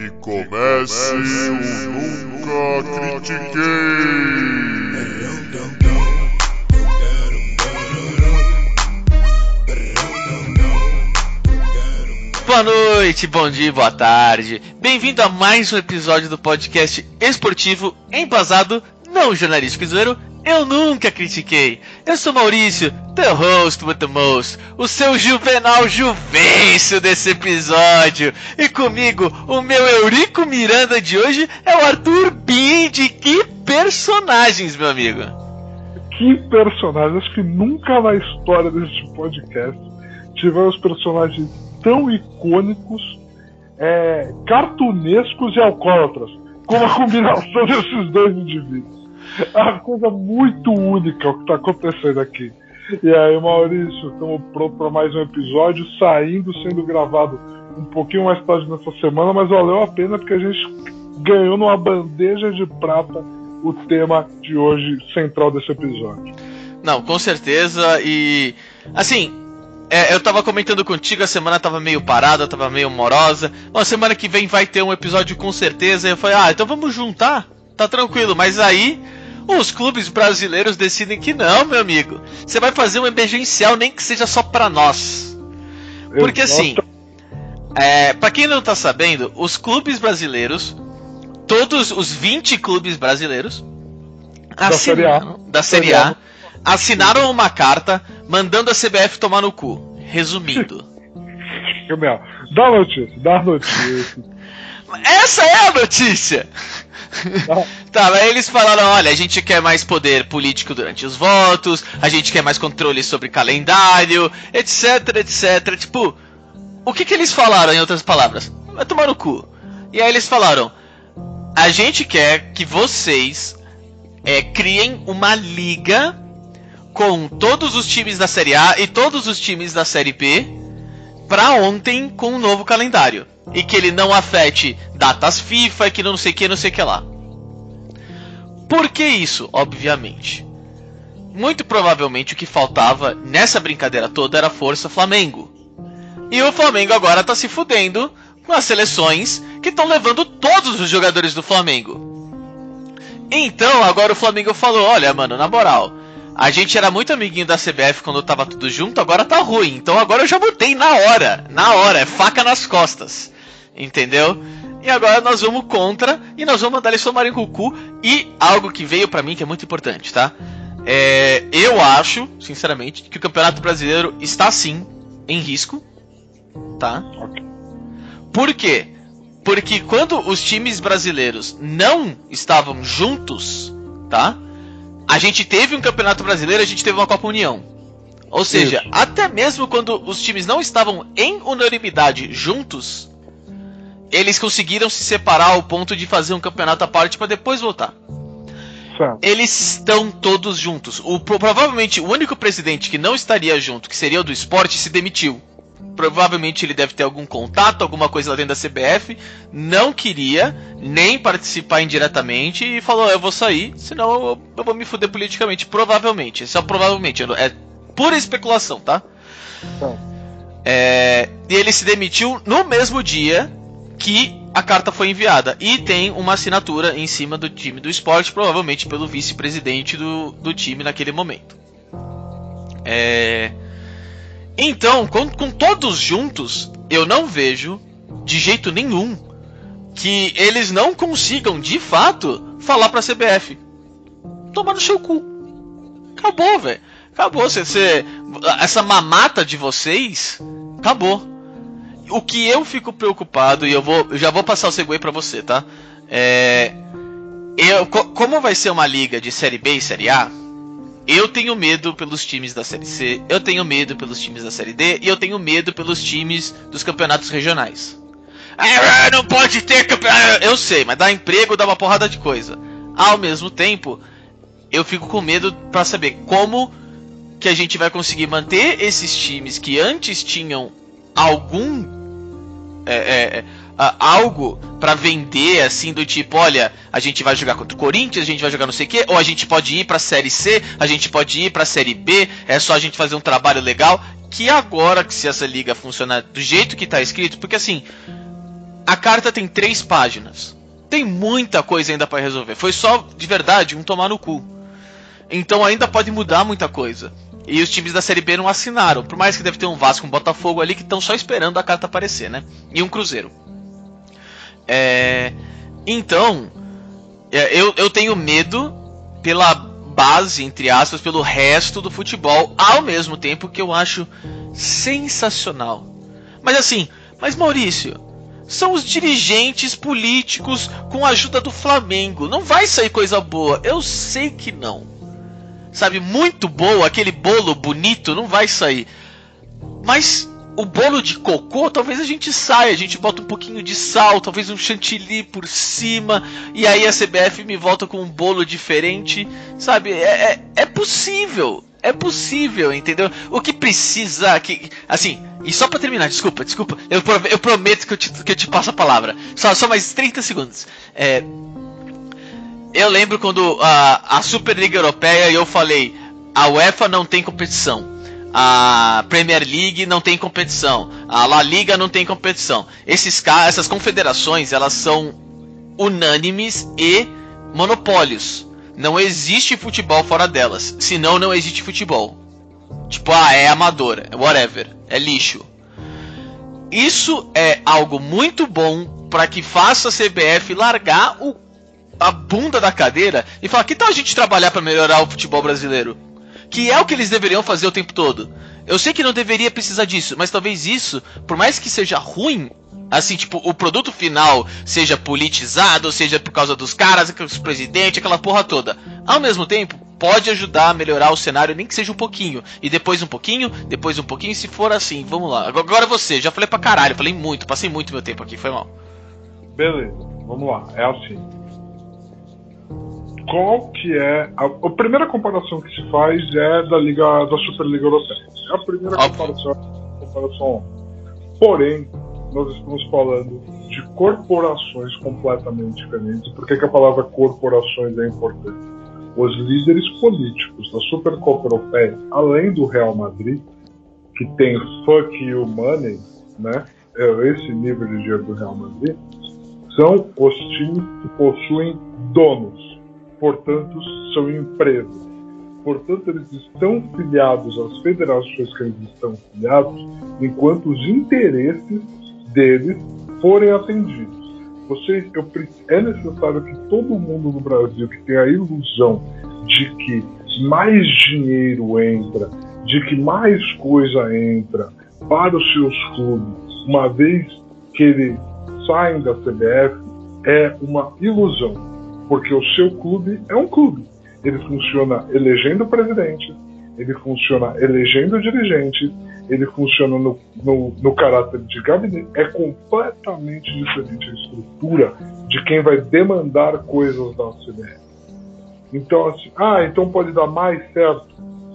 Que comece o Nunca Critiquei! Boa noite, bom dia, boa tarde. Bem-vindo a mais um episódio do podcast esportivo embasado, não jornalístico zoeiro. Eu nunca critiquei. Eu sou Maurício, the host with the most, o seu juvenal juvencio desse episódio. E comigo, o meu Eurico Miranda de hoje é o Arthur Bindi. Que personagens, meu amigo. Que personagens. Acho que nunca na história deste podcast tivemos personagens tão icônicos, é, cartunescos e alcoólatras, como a combinação desses dois indivíduos. É uma coisa muito única o que está acontecendo aqui. E aí, Maurício, estamos prontos para mais um episódio, saindo, sendo gravado um pouquinho mais tarde nessa semana, mas valeu a pena porque a gente ganhou numa bandeja de prata o tema de hoje central desse episódio. Não, com certeza. E assim, é, eu tava comentando contigo, a semana tava meio parada, tava meio morosa. Bom, semana que vem vai ter um episódio com certeza. E eu falei, ah, então vamos juntar? Tá tranquilo. Mas aí, os clubes brasileiros decidem que não, meu amigo. Você vai fazer um emergencial, nem que seja só pra nós. Porque assim, é, pra quem não tá sabendo, os clubes brasileiros, todos os 20 clubes brasileiros, Da Série A. da Série A, assinaram uma carta mandando a CBF tomar no cu. Resumindo. Dá a notícia, dá a notícia. Essa é a notícia! Tá, aí eles falaram: olha, a gente quer mais poder político durante os votos, a gente quer mais controle sobre calendário, etc, etc. Tipo, o que que eles falaram em outras palavras? Vai tomar no cu. E aí eles falaram: a gente quer que vocês é, criem uma liga com todos os times da Série A e todos os times da Série B pra ontem com um novo calendário. E que ele não afete datas FIFA que não sei o que, não sei o que lá. Por que isso? Obviamente. Muito provavelmente o que faltava nessa brincadeira toda era força Flamengo. E o Flamengo agora tá se fudendo com as seleções que estão levando todos os jogadores do Flamengo. Então agora o Flamengo falou: olha, mano, na moral, a gente era muito amiguinho da CBF quando tava tudo junto, agora tá ruim. Então agora eu já botei na hora. Na hora, é faca nas costas. Entendeu? E agora nós vamos contra e nós vamos mandar eles tomarem com o cu. E algo que veio pra mim que é muito importante, tá? É, eu acho, sinceramente, que o Campeonato Brasileiro está sim em risco. Tá? Por quê? Porque quando os times brasileiros não estavam juntos, tá? A gente teve um Campeonato Brasileiro, a gente teve uma Copa União. Ou seja, Isso. até mesmo quando os times não estavam em unanimidade juntos, eles conseguiram se separar ao ponto de fazer um campeonato à parte para depois voltar. Certo. Eles estão todos juntos. O, pro- provavelmente o único presidente que não estaria junto, que seria o do esporte, se demitiu. Provavelmente ele deve ter algum contato, alguma coisa lá dentro da CBF. Não queria nem participar indiretamente e falou: Eu vou sair, senão eu, eu vou me fuder politicamente. Provavelmente. É provavelmente. É pura especulação, tá? Certo. É, e ele se demitiu no mesmo dia que a carta foi enviada. E tem uma assinatura em cima do time do esporte, provavelmente pelo vice-presidente do, do time naquele momento. É, Então, com, com todos juntos, eu não vejo de jeito nenhum que eles não consigam de fato falar pra CBF. Tomar no seu cu. Acabou, velho. Acabou. Cê, cê- essa mamata de vocês. Acabou. O que eu fico preocupado, e eu vou. Já vou passar o segue pra você, tá? É. Eu, co- como vai ser uma liga de Série B e Série A, eu tenho medo pelos times da Série C, eu tenho medo pelos times da Série D e eu tenho medo pelos times dos campeonatos regionais. Ah, não pode ter campeonato. Eu sei, mas dá emprego, dá uma porrada de coisa. Ao mesmo tempo, eu fico com medo pra saber como que a gente vai conseguir manter esses times que antes tinham algum é, é, é, algo pra vender assim do tipo, olha, a gente vai jogar contra o Corinthians, a gente vai jogar não sei o quê, ou a gente pode ir pra série C, a gente pode ir pra série B, é só a gente fazer um trabalho legal, que agora que se essa liga funcionar do jeito que tá escrito, porque assim, a carta tem três páginas. Tem muita coisa ainda para resolver. Foi só, de verdade, um tomar no cu. Então ainda pode mudar muita coisa. E os times da Série B não assinaram. Por mais que deve ter um Vasco um Botafogo ali que estão só esperando a carta aparecer, né? E um Cruzeiro. É... Então, é, eu, eu tenho medo pela base, entre aspas, pelo resto do futebol, ao mesmo tempo que eu acho sensacional. Mas assim, mas Maurício, são os dirigentes políticos com a ajuda do Flamengo. Não vai sair coisa boa. Eu sei que não. Sabe, muito boa, aquele bolo bonito não vai sair. Mas o bolo de cocô, talvez a gente saia, a gente bota um pouquinho de sal, talvez um chantilly por cima, e aí a CBF me volta com um bolo diferente, sabe? É, é, é possível, é possível, entendeu? O que precisa, que, assim, e só para terminar, desculpa, desculpa, eu, eu prometo que eu, te, que eu te passo a palavra, só, só mais 30 segundos. É, eu lembro quando a, a Superliga Europeia eu falei, a UEFA não tem competição a Premier League não tem competição, a La Liga não tem competição. Esses essas confederações, elas são unânimes e monopólios. Não existe futebol fora delas, senão não existe futebol. Tipo, ah, é amadora, whatever, é lixo. Isso é algo muito bom para que faça a CBF largar o, a bunda da cadeira e falar: que tal a gente trabalhar para melhorar o futebol brasileiro? que é o que eles deveriam fazer o tempo todo. Eu sei que não deveria precisar disso, mas talvez isso, por mais que seja ruim, assim, tipo, o produto final seja politizado, seja por causa dos caras, dos presidentes, aquela porra toda. Ao mesmo tempo, pode ajudar a melhorar o cenário, nem que seja um pouquinho. E depois um pouquinho, depois um pouquinho, se for assim, vamos lá. Agora você, já falei pra caralho, falei muito, passei muito meu tempo aqui, foi mal. Beleza, vamos lá, é assim qual que é a, a, primeira comparação que se faz é da liga da Superliga Europeia. É a primeira comparação, comparação. Porém, nós estamos falando de corporações completamente diferentes. Por que, que a palavra corporações é importante? Os líderes políticos da Supercopa Europeia, além do Real Madrid, que tem fuck you money, né? É esse nível de dinheiro do Real Madrid, são os times que possuem donos portanto, são empresas. Portanto, eles estão filiados às federações que eles estão filiados, enquanto os interesses deles forem atendidos. Você, eu, é necessário que todo mundo no Brasil que tem a ilusão de que mais dinheiro entra, de que mais coisa entra para os seus clubes, uma vez que eles saem da CBF, é uma ilusão porque o seu clube é um clube. Ele funciona elegendo presidente, ele funciona elegendo dirigentes, ele funciona no, no, no, caráter de gabinete. É completamente diferente a estrutura de quem vai demandar coisas da CBF. Então, assim, ah, então pode dar mais certo?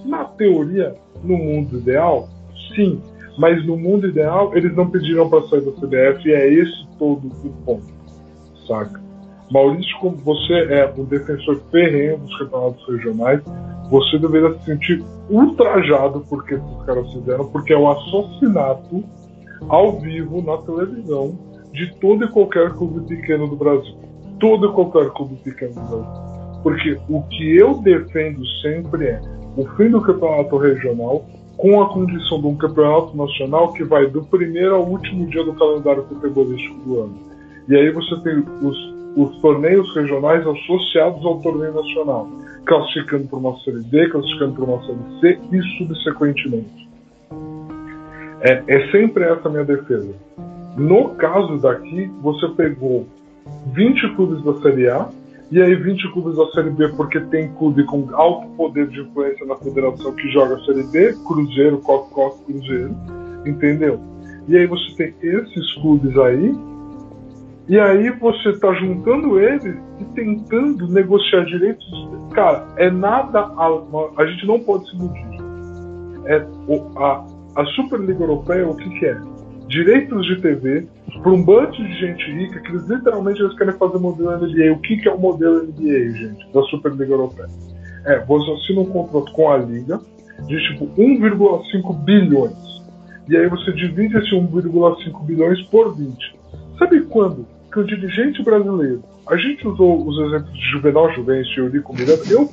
Na teoria, no mundo ideal, sim. Mas no mundo ideal, eles não pediram para sair da CBF e é esse todo o ponto, saca? Maurício, como você é um defensor ferrenho dos campeonatos regionais, você deveria se sentir ultrajado por que esses caras fizeram, porque é o assassinato ao vivo na televisão de todo e qualquer clube pequeno do Brasil. Todo e qualquer clube pequeno do Brasil. Porque o que eu defendo sempre é o fim do campeonato regional com a condição de um campeonato nacional que vai do primeiro ao último dia do calendário futebolístico do ano. E aí você tem os os torneios regionais associados ao torneio nacional, classificando para uma Série D, classificando para uma Série C e subsequentemente. É, é sempre essa a minha defesa. No caso daqui, você pegou 20 clubes da Série A e aí 20 clubes da Série B, porque tem clube com alto poder de influência na federação que joga a Série B, Cruzeiro, Coca-Cola, Cruzeiro, entendeu? E aí você tem esses clubes aí e aí você está juntando eles e tentando negociar direitos. Cara, é nada. A, a gente não pode se iludir. É, a, a Superliga Europeia, o que, que é? Direitos de TV para um bando de gente rica que eles literalmente eles querem fazer modelo NBA. O que, que é o modelo NBA, gente, da Superliga Europeia? É, você assina um contrato com a Liga de tipo 1,5 bilhões. E aí você divide esse 1,5 bilhões por 20 Sabe quando que o dirigente brasileiro, a gente usou os exemplos de Juvenal Juvencio e Eurico Miranda, eu,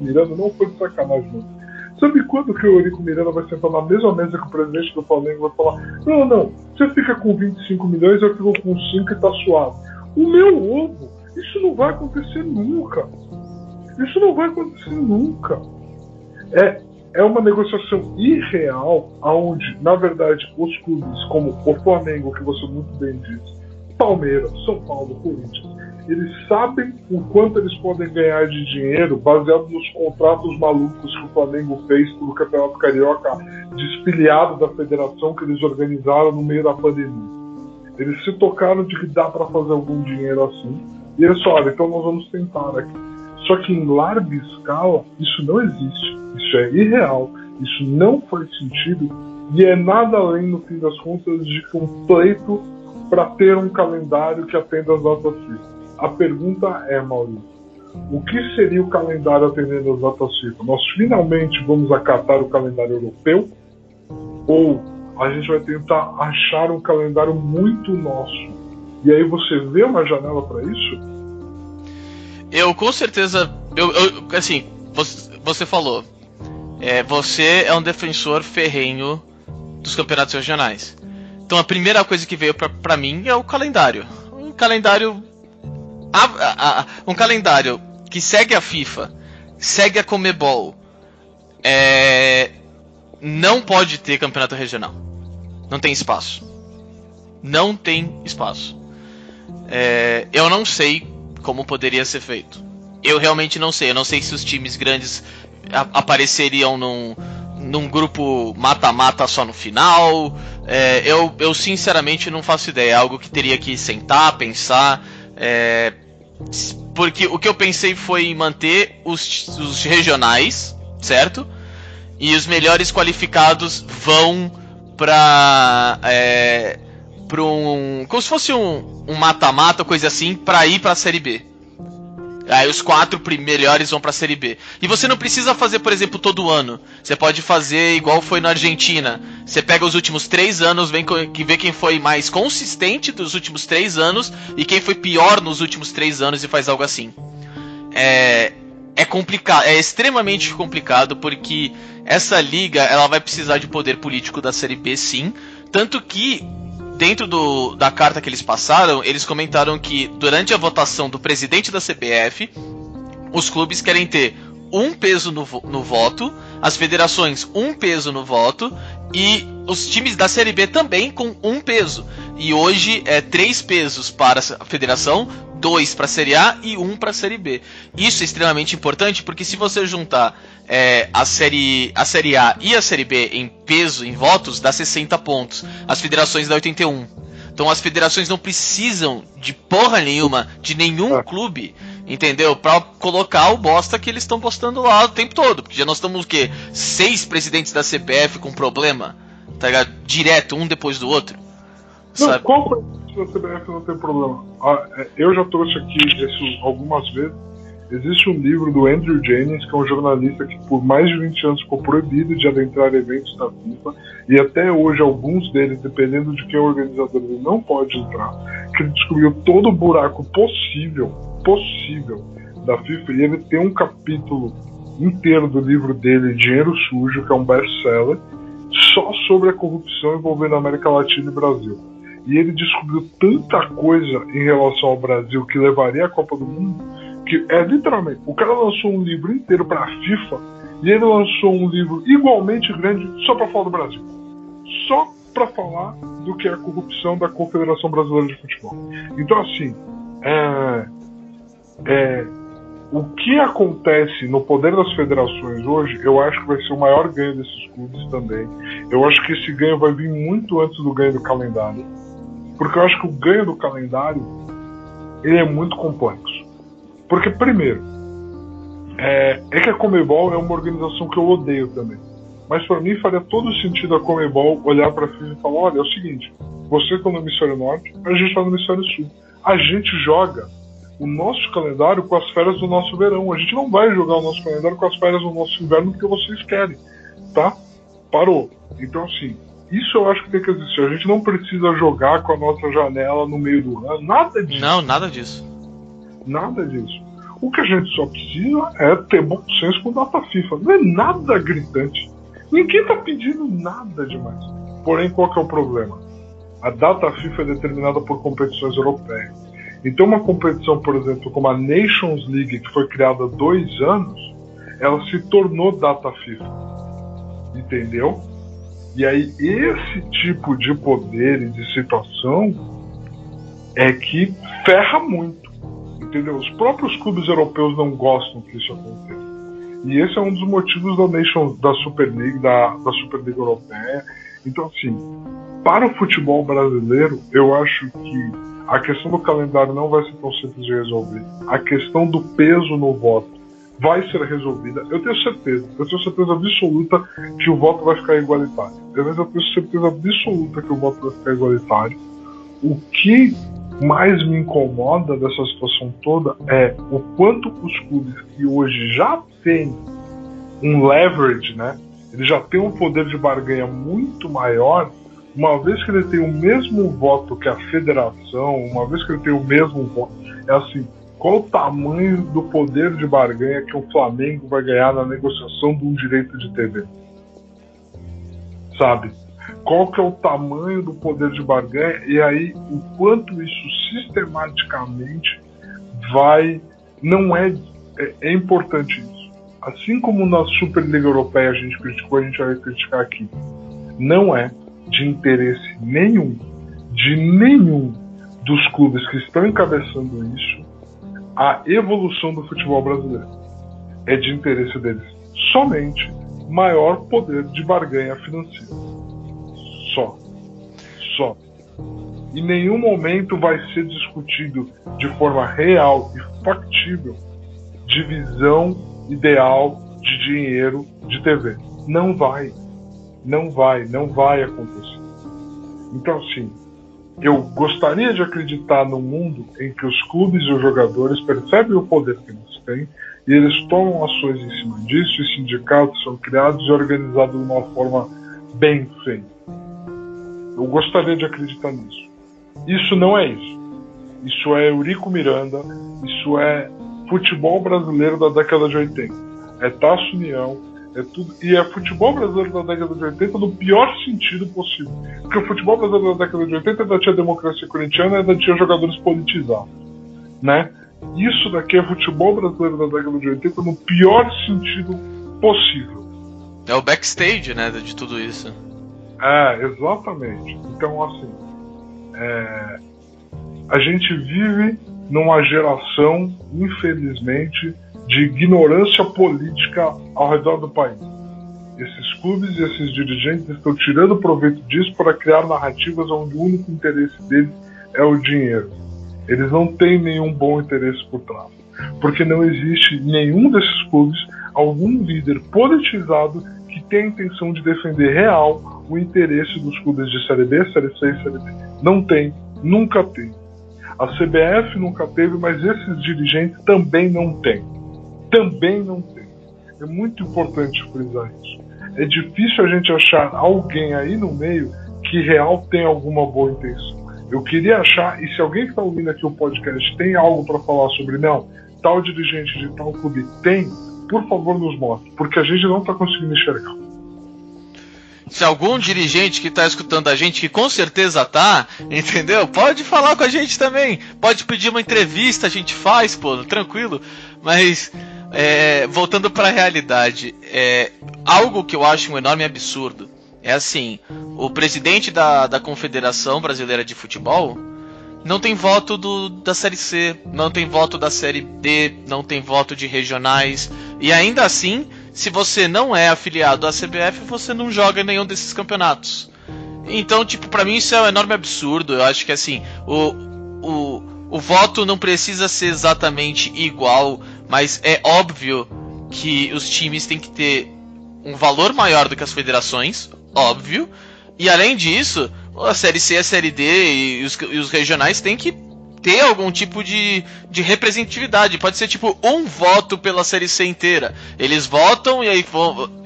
Miranda não foi de sacanagem, não. Sabe quando que o Eurico Miranda vai sentar na mesma mesa que o presidente do Flamengo vai falar: Não, não, você fica com 25 milhões, eu fico com 5 e tá suave. O meu ovo, isso não vai acontecer nunca. Isso não vai acontecer nunca. É, é uma negociação irreal, onde, na verdade, os clubes como o Flamengo, que você muito bem disse, Palmeiras, São Paulo, Corinthians, eles sabem o quanto eles podem ganhar de dinheiro baseado nos contratos malucos que o Flamengo fez pelo Campeonato Carioca, despilhado da federação que eles organizaram no meio da pandemia. Eles se tocaram de que dá para fazer algum dinheiro assim, e eles falaram, então nós vamos tentar aqui. Só que em larga escala, isso não existe, isso é irreal, isso não faz sentido, e é nada além, no fim das contas, de que um pleito para ter um calendário que atenda às datas FIFA. A pergunta é, Maurício, o que seria o calendário atendendo às datas FIFA? Nós finalmente vamos acatar o calendário europeu? Ou a gente vai tentar achar um calendário muito nosso? E aí você vê uma janela para isso? Eu com certeza. Eu, eu assim, você, você falou. É, você é um defensor ferrenho dos campeonatos regionais. Então a primeira coisa que veio para mim é o calendário. Um calendário a, a, um calendário que segue a FIFA, segue a Comebol, é, não pode ter campeonato regional. Não tem espaço. Não tem espaço. É, eu não sei como poderia ser feito. Eu realmente não sei. Eu não sei se os times grandes apareceriam num, num grupo mata-mata só no final. É, eu, eu sinceramente não faço ideia. É algo que teria que sentar, pensar. É, porque o que eu pensei foi manter os, os regionais, certo? E os melhores qualificados vão pra. É, pra um. Como se fosse um mata-mata, coisa assim, pra ir pra Série B. Aí os quatro melhores vão pra Série B. E você não precisa fazer, por exemplo, todo ano. Você pode fazer igual foi na Argentina. Você pega os últimos três anos, vem que vê quem foi mais consistente dos últimos três anos e quem foi pior nos últimos três anos e faz algo assim. É, é complicado, é extremamente complicado porque essa liga ela vai precisar de poder político da Série B, sim. Tanto que dentro do, da carta que eles passaram, eles comentaram que durante a votação do presidente da CBF, os clubes querem ter um peso no, no voto, as federações um peso no voto e os times da Série B também com um peso. E hoje é três pesos para a federação, dois para a Série A e um para a Série B. Isso é extremamente importante porque se você juntar é, a, série, a Série A e a Série B em peso, em votos, dá 60 pontos. As federações dá 81. Então as federações não precisam de porra nenhuma, de nenhum é. clube, entendeu? Pra colocar o bosta que eles estão postando lá o tempo todo. Porque já nós estamos o quê? Seis presidentes da CPF com problema, tá ligado? Direto, um depois do outro. Não, qual presidente da CBF não tem problema? Ah, é, eu já trouxe aqui isso algumas vezes. Existe um livro do Andrew Jennings, que é um jornalista que por mais de 20 anos ficou proibido de adentrar eventos da FIFA, e até hoje alguns deles, dependendo de quem é o organizador, ele não pode entrar, que ele descobriu todo o buraco possível, possível da FIFA, e ele tem um capítulo inteiro do livro dele, Dinheiro Sujo, que é um best-seller, só sobre a corrupção envolvendo a América Latina e Brasil. E ele descobriu tanta coisa em relação ao Brasil que levaria à Copa do Mundo que é literalmente, o cara lançou um livro inteiro para a FIFA e ele lançou um livro igualmente grande só para falar do Brasil. Só para falar do que é a corrupção da Confederação Brasileira de Futebol. Então, assim, é, é, o que acontece no poder das federações hoje, eu acho que vai ser o maior ganho desses clubes também. Eu acho que esse ganho vai vir muito antes do ganho do calendário. Porque eu acho que o ganho do calendário ele é muito complexo. Porque, primeiro, é, é, que a Comebol é uma organização que eu odeio também. Mas para mim faria todo sentido a Comebol olhar para a FIFA e falar: olha, é o seguinte, você está no hemisfério norte, a gente está no hemisfério sul. A gente joga o nosso calendário com as férias do nosso verão. A gente não vai jogar o nosso calendário com as férias do nosso inverno porque vocês querem, tá? Parou. Então, assim, Isso eu acho que tem que existir. A gente não precisa jogar com a nossa janela no meio do ano. Nada disso. Não, nada disso. Nada disso. O que a gente só precisa é ter bom senso com data FIFA. Não é nada gritante. Ninguém tá pedindo nada demais. Porém, qual que é o problema? A data FIFA é determinada por competições europeias. Então, uma competição, por exemplo, como a Nations League, que foi criada há dois anos, ela se tornou data FIFA. Entendeu? E aí, esse tipo de poder e de situação é que ferra muito. Entendeu? Os próprios clubes europeus não gostam que isso aconteça. E esse é um dos motivos da Nation, da Super League, da, da Superliga Europeia. Então, assim, para o futebol brasileiro, eu acho que a questão do calendário não vai ser tão simples de resolver. A questão do peso no voto vai ser resolvida. Eu tenho certeza, eu tenho certeza absoluta que o voto vai ficar igualitário. Eu tenho certeza absoluta que o voto vai ficar igualitário. O que mais me incomoda dessa situação toda é o quanto os clubes que hoje já têm um leverage, né? Ele já tem um poder de barganha muito maior, uma vez que ele tem o mesmo voto que a federação, uma vez que ele tem o mesmo voto, é assim, qual o tamanho do poder de barganha que o Flamengo vai ganhar na negociação de um direito de TV? Sabe? Qual que é o tamanho do poder de barganha e aí o quanto isso sistematicamente vai não é é, é importante isso. Assim como na Superliga Europeia a gente criticou, a gente vai criticar aqui. Não é de interesse nenhum, de nenhum dos clubes que estão encabeçando isso, a evolução do futebol brasileiro. É de interesse deles somente maior poder de barganha financeira. Só. Só. Em nenhum momento vai ser discutido de forma real e factível divisão ideal de dinheiro de TV. Não vai. Não vai, não vai acontecer. Então, assim, eu gostaria de acreditar num mundo em que os clubes e os jogadores percebem o poder que eles têm e eles tomam ações em cima disso e sindicatos são criados e organizados de uma forma bem feita. Eu gostaria de acreditar nisso. Isso não é isso. Isso é Eurico Miranda, isso é futebol brasileiro da década de 80. É Tasso União, é tudo. E é futebol brasileiro da década de 80 no pior sentido possível. Porque o futebol brasileiro da década de 80 ainda tinha democracia corintiana e ainda tinha jogadores politizados. Né? Isso daqui é futebol brasileiro da década de 80 no pior sentido possível. É o backstage, né, de tudo isso. É, exatamente. Então, assim, é, a gente vive numa geração, infelizmente, de ignorância política ao redor do país. Esses clubes e esses dirigentes estão tirando proveito disso para criar narrativas onde o único interesse deles é o dinheiro. Eles não têm nenhum bom interesse por trás. Porque não existe nenhum desses clubes algum líder politizado que tenha a intenção de defender real o interesse dos clubes de Série B, Série C e Série D. Não tem, nunca tem. A CBF nunca teve, mas esses dirigentes também não têm também não tem. É muito importante frisar isso. É difícil a gente achar alguém aí no meio que real tem alguma boa intenção. Eu queria achar, e se alguém que está ouvindo aqui o podcast tem algo para falar sobre, não, tal dirigente de tal clube tem, por favor nos mostre, porque a gente não está conseguindo enxergar. Se algum dirigente que está escutando a gente, que com certeza tá, entendeu? Pode falar com a gente também. Pode pedir uma entrevista, a gente faz, pô, tranquilo. Mas é, voltando para a realidade, é, algo que eu acho um enorme absurdo é assim: o presidente da, da Confederação Brasileira de Futebol não tem voto do, da Série C, não tem voto da Série D, não tem voto de regionais, e ainda assim, se você não é afiliado à CBF, você não joga em nenhum desses campeonatos. Então, tipo, para mim isso é um enorme absurdo. Eu acho que assim, o, o, o voto não precisa ser exatamente igual mas é óbvio que os times têm que ter um valor maior do que as federações, óbvio. E além disso, a Série C, a Série D e os, e os regionais têm que ter algum tipo de, de representatividade. Pode ser tipo um voto pela Série C inteira. Eles votam e aí,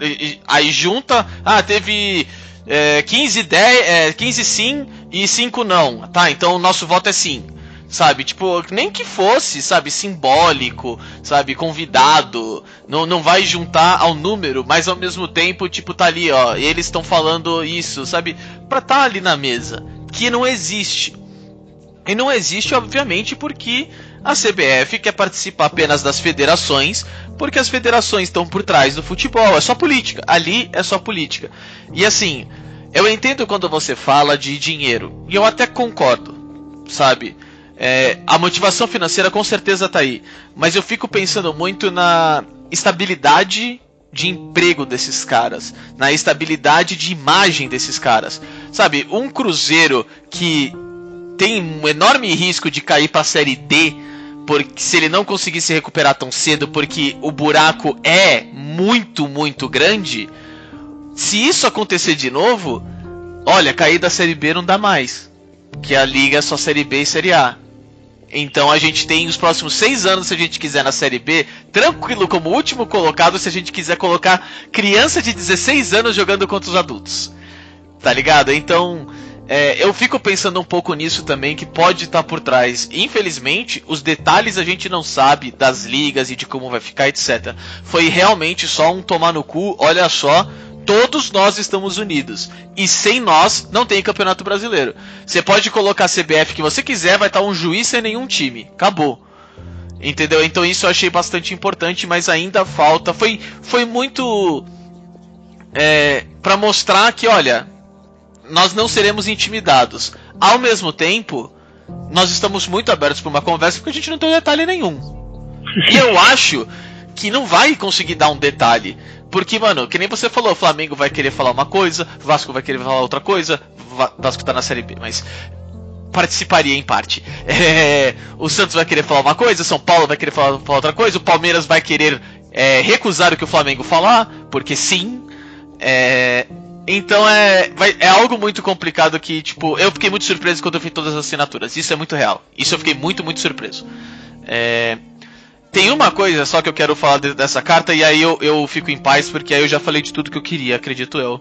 e, aí junta. Ah, teve é, 15, 10, é, 15 sim e 5 não. Tá, então o nosso voto é sim. Sabe, tipo, nem que fosse, sabe, simbólico, sabe, convidado, não, não vai juntar ao número, mas ao mesmo tempo, tipo, tá ali, ó, eles estão falando isso, sabe, pra tá ali na mesa, que não existe. E não existe, obviamente, porque a CBF quer participar apenas das federações, porque as federações estão por trás do futebol. É só política. Ali é só política. E assim, eu entendo quando você fala de dinheiro. E eu até concordo, sabe? É, a motivação financeira com certeza está aí. Mas eu fico pensando muito na estabilidade de emprego desses caras, na estabilidade de imagem desses caras. Sabe, um Cruzeiro que tem um enorme risco de cair para a Série D porque se ele não conseguir se recuperar tão cedo, porque o buraco é muito, muito grande, se isso acontecer de novo, olha, cair da Série B não dá mais. Que a liga é só Série B e Série A. Então a gente tem os próximos seis anos, se a gente quiser, na Série B, tranquilo como último colocado, se a gente quiser colocar criança de 16 anos jogando contra os adultos. Tá ligado? Então, é, eu fico pensando um pouco nisso também, que pode estar por trás. Infelizmente, os detalhes a gente não sabe das ligas e de como vai ficar, etc. Foi realmente só um tomar no cu, olha só, todos nós estamos unidos. E sem nós, não tem campeonato brasileiro. Você pode colocar a CBF que você quiser, vai estar um juiz sem nenhum time. Acabou. Entendeu? Então isso eu achei bastante importante, mas ainda falta. Foi, foi muito. É, para mostrar que, olha, nós não seremos intimidados. Ao mesmo tempo, nós estamos muito abertos para uma conversa porque a gente não tem detalhe nenhum. E eu acho que não vai conseguir dar um detalhe. Porque, mano, que nem você falou, o Flamengo vai querer falar uma coisa, Vasco vai querer falar outra coisa, Vasco tá na Série B, mas participaria em parte. É, o Santos vai querer falar uma coisa, São Paulo vai querer falar, falar outra coisa, o Palmeiras vai querer é, recusar o que o Flamengo falar, porque sim. É, então é, vai, é algo muito complicado que, tipo, eu fiquei muito surpreso quando eu vi todas as assinaturas. Isso é muito real. Isso eu fiquei muito, muito surpreso. É, tem uma coisa só que eu quero falar de, dessa carta e aí eu, eu fico em paz porque aí eu já falei de tudo que eu queria, acredito eu.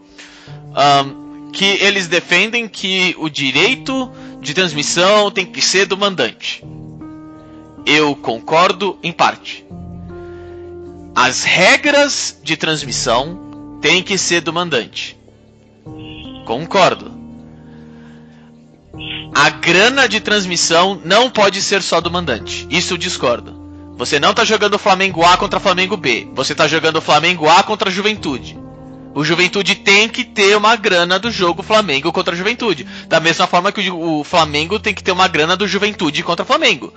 Um, que eles defendem que o direito de transmissão tem que ser do mandante. Eu concordo em parte. As regras de transmissão têm que ser do mandante. Concordo. A grana de transmissão não pode ser só do mandante. Isso eu discordo. Você não está jogando Flamengo A contra Flamengo B. Você está jogando Flamengo A contra Juventude. O Juventude tem que ter uma grana do jogo Flamengo contra Juventude. Da mesma forma que o Flamengo tem que ter uma grana do Juventude contra Flamengo.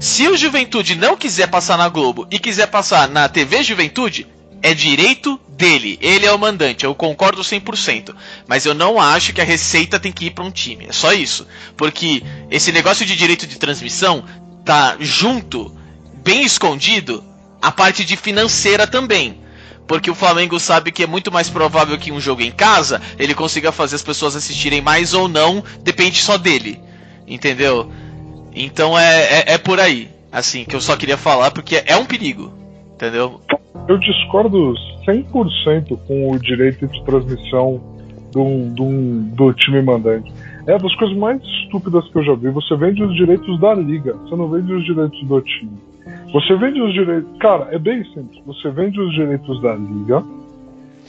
Se o Juventude não quiser passar na Globo e quiser passar na TV Juventude, é direito dele. Ele é o mandante, eu concordo 100%. Mas eu não acho que a receita tem que ir para um time. É só isso. Porque esse negócio de direito de transmissão tá junto, bem escondido, a parte de financeira também. Porque o Flamengo sabe que é muito mais provável que um jogo em casa ele consiga fazer as pessoas assistirem mais ou não, depende só dele. Entendeu? Então é, é, é por aí. Assim, que eu só queria falar, porque é um perigo. Entendeu? Eu discordo 100% com o direito de transmissão do, do, do time mandante. É das coisas mais estúpidas que eu já vi. Você vende os direitos da liga, você não vende os direitos do time. Você vende os direitos. Cara, é bem simples. Você vende os direitos da liga,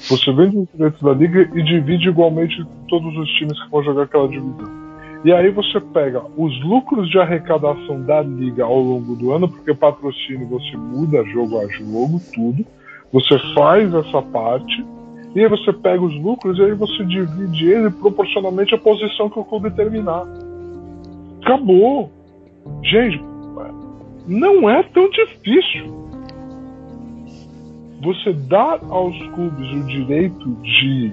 você vende os direitos da liga e divide igualmente todos os times que vão jogar aquela divisão. E aí você pega os lucros de arrecadação da liga ao longo do ano, porque patrocínio você muda jogo a jogo, tudo. Você faz essa parte, e aí você pega os lucros e aí você divide ele proporcionalmente à posição que o clube terminar. Acabou. Gente, não é tão difícil. Você dá aos clubes o direito de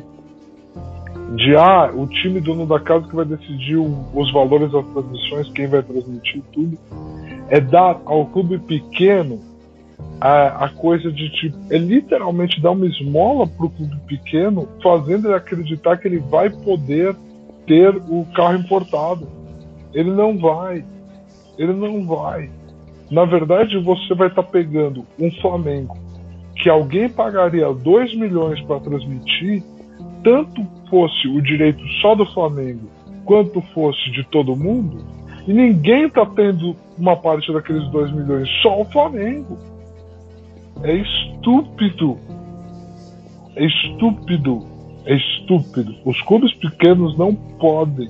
de ah, o time dono da casa que vai decidir o, os valores das transmissões, quem vai transmitir tudo, é dar ao clube pequeno a, a coisa de tipo, é literalmente dar uma esmola pro clube pequeno, fazendo ele acreditar que ele vai poder ter o carro importado. Ele não vai. Ele não vai. Na verdade, você vai estar tá pegando um Flamengo que alguém pagaria 2 milhões para transmitir tanto fosse o direito só do Flamengo quanto fosse de todo mundo, e ninguém tá tendo uma parte daqueles 2 milhões, só o Flamengo. É estúpido. É estúpido. É estúpido. Os clubes pequenos não podem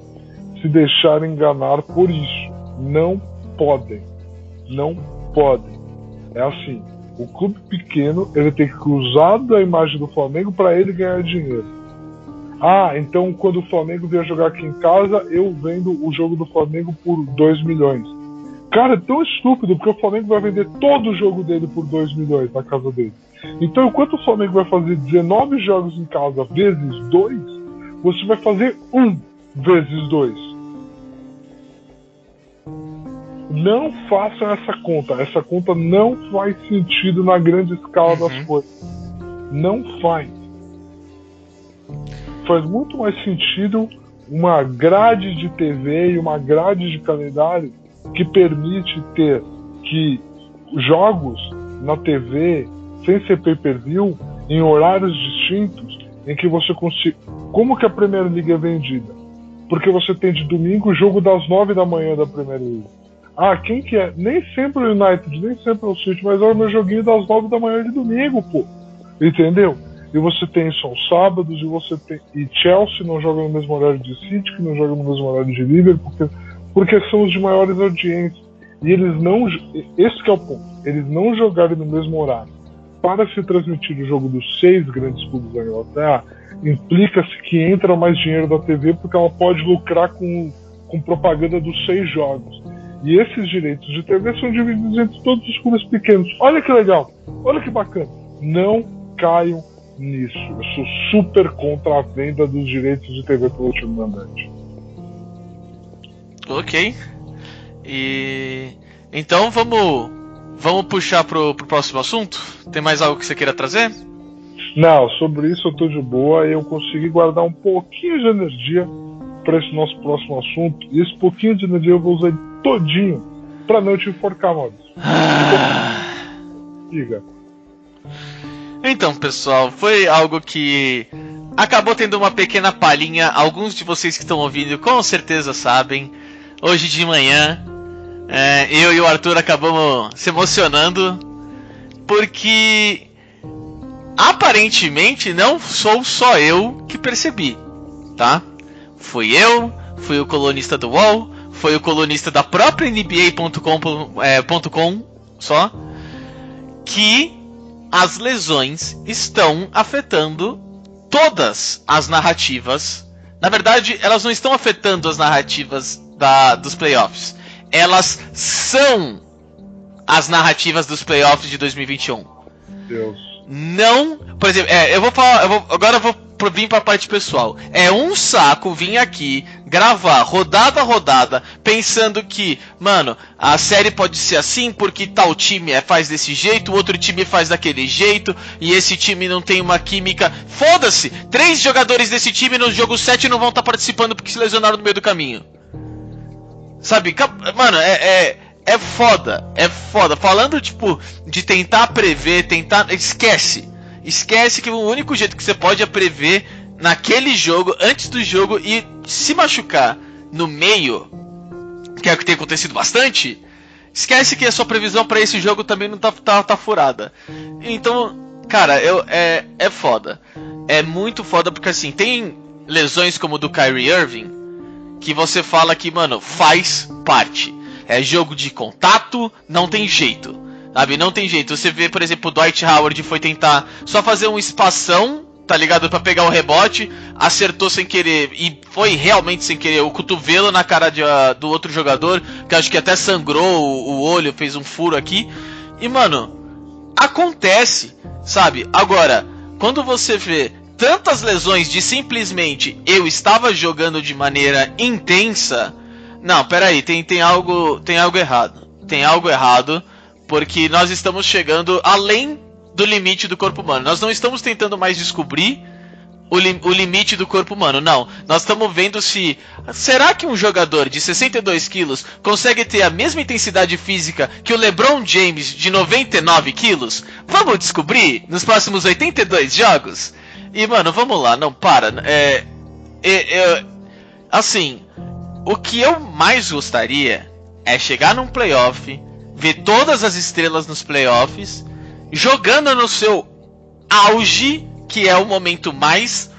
se deixar enganar por isso. Não podem. Não podem. É assim. O clube pequeno ele tem que usar da imagem do Flamengo para ele ganhar dinheiro. Ah, então quando o Flamengo vier jogar aqui em casa, eu vendo o jogo do Flamengo por 2 milhões. Cara, é tão estúpido porque o Flamengo vai vender todo o jogo dele por 2 milhões na casa dele. Então, enquanto o Flamengo vai fazer 19 jogos em casa vezes 2, você vai fazer 1 vezes 2. Não façam essa conta. Essa conta não faz sentido na grande escala uhum. das coisas. Não faz. Faz muito mais sentido uma grade de TV e uma grade de calendário que permite ter que jogos na TV sem ser pay-per-view em horários distintos em que você consiga. Como que a Premier League é vendida? Porque você tem de domingo o jogo das nove da manhã da Premier League. Ah, quem que é? Nem sempre o United, nem sempre o City, mas é o meu joguinho das nove da manhã de domingo, pô. Entendeu? E você tem só sábados, e você tem. E Chelsea não joga no mesmo horário de City, que não joga no mesmo horário de Liverpool, porque, porque são os de maiores audiências. E eles não. Esse é o ponto. Eles não jogarem no mesmo horário para se transmitir o jogo dos seis grandes clubes da Inglaterra, implica-se que entra mais dinheiro da TV porque ela pode lucrar com, com propaganda dos seis jogos. E esses direitos de TV são divididos entre todos os clubes pequenos. Olha que legal, olha que bacana. Não caiam nisso. Eu sou super contra a venda dos direitos de TV pelo time mandante. Ok. E então vamos Vamos puxar pro, pro próximo assunto? Tem mais algo que você queira trazer? Não, sobre isso eu tô de boa e eu consegui guardar um pouquinho de energia para esse nosso próximo assunto. E esse pouquinho de energia eu vou usar todinho para não te enforcar, Maurício. Ah. Diga. Então, pessoal, foi algo que acabou tendo uma pequena palhinha. Alguns de vocês que estão ouvindo com certeza sabem. Hoje de manhã é, eu e o Arthur acabamos se emocionando porque aparentemente não sou só eu que percebi, tá? Fui eu, fui o colunista do UOL, foi o colunista da própria NBA.com é, só que as lesões estão afetando todas as narrativas. Na verdade, elas não estão afetando as narrativas da, dos playoffs elas são as narrativas dos playoffs de 2021. Deus. Não, por exemplo, é, eu vou falar, eu vou, agora eu vou vir para a parte pessoal. É um saco vir aqui gravar rodada a rodada pensando que, mano, a série pode ser assim porque tal time é, faz desse jeito, outro time faz daquele jeito e esse time não tem uma química. Foda-se! Três jogadores desse time no jogo 7 não vão estar tá participando porque se lesionaram no meio do caminho. Sabe? Mano, é, é, é foda. É foda. Falando, tipo, de tentar prever, tentar. Esquece. Esquece que o único jeito que você pode é prever naquele jogo, antes do jogo, e se machucar no meio, que é o que tem acontecido bastante, esquece que a sua previsão para esse jogo também não tá, tá, tá furada. Então, cara, eu, é, é foda. É muito foda porque assim, tem lesões como do Kyrie Irving, que você fala que, mano, faz parte. É jogo de contato, não tem jeito. Sabe, não tem jeito. Você vê, por exemplo, o Dwight Howard foi tentar só fazer um espação, tá ligado? para pegar o rebote, acertou sem querer e foi realmente sem querer o cotovelo na cara de, uh, do outro jogador, que acho que até sangrou o, o olho, fez um furo aqui. E, mano, acontece, sabe? Agora, quando você vê tantas lesões de simplesmente eu estava jogando de maneira intensa. Não, peraí, tem, tem algo tem algo errado. Tem algo errado, porque nós estamos chegando além do limite do corpo humano. Nós não estamos tentando mais descobrir o, li o limite do corpo humano, não. Nós estamos vendo se. Será que um jogador de 62 quilos consegue ter a mesma intensidade física que o LeBron James de 99 quilos? Vamos descobrir nos próximos 82 jogos? E, mano, vamos lá, não, para. É, é, é, assim, o que eu mais gostaria é chegar num playoff, ver todas as estrelas nos playoffs, jogando no seu auge, que é o momento mais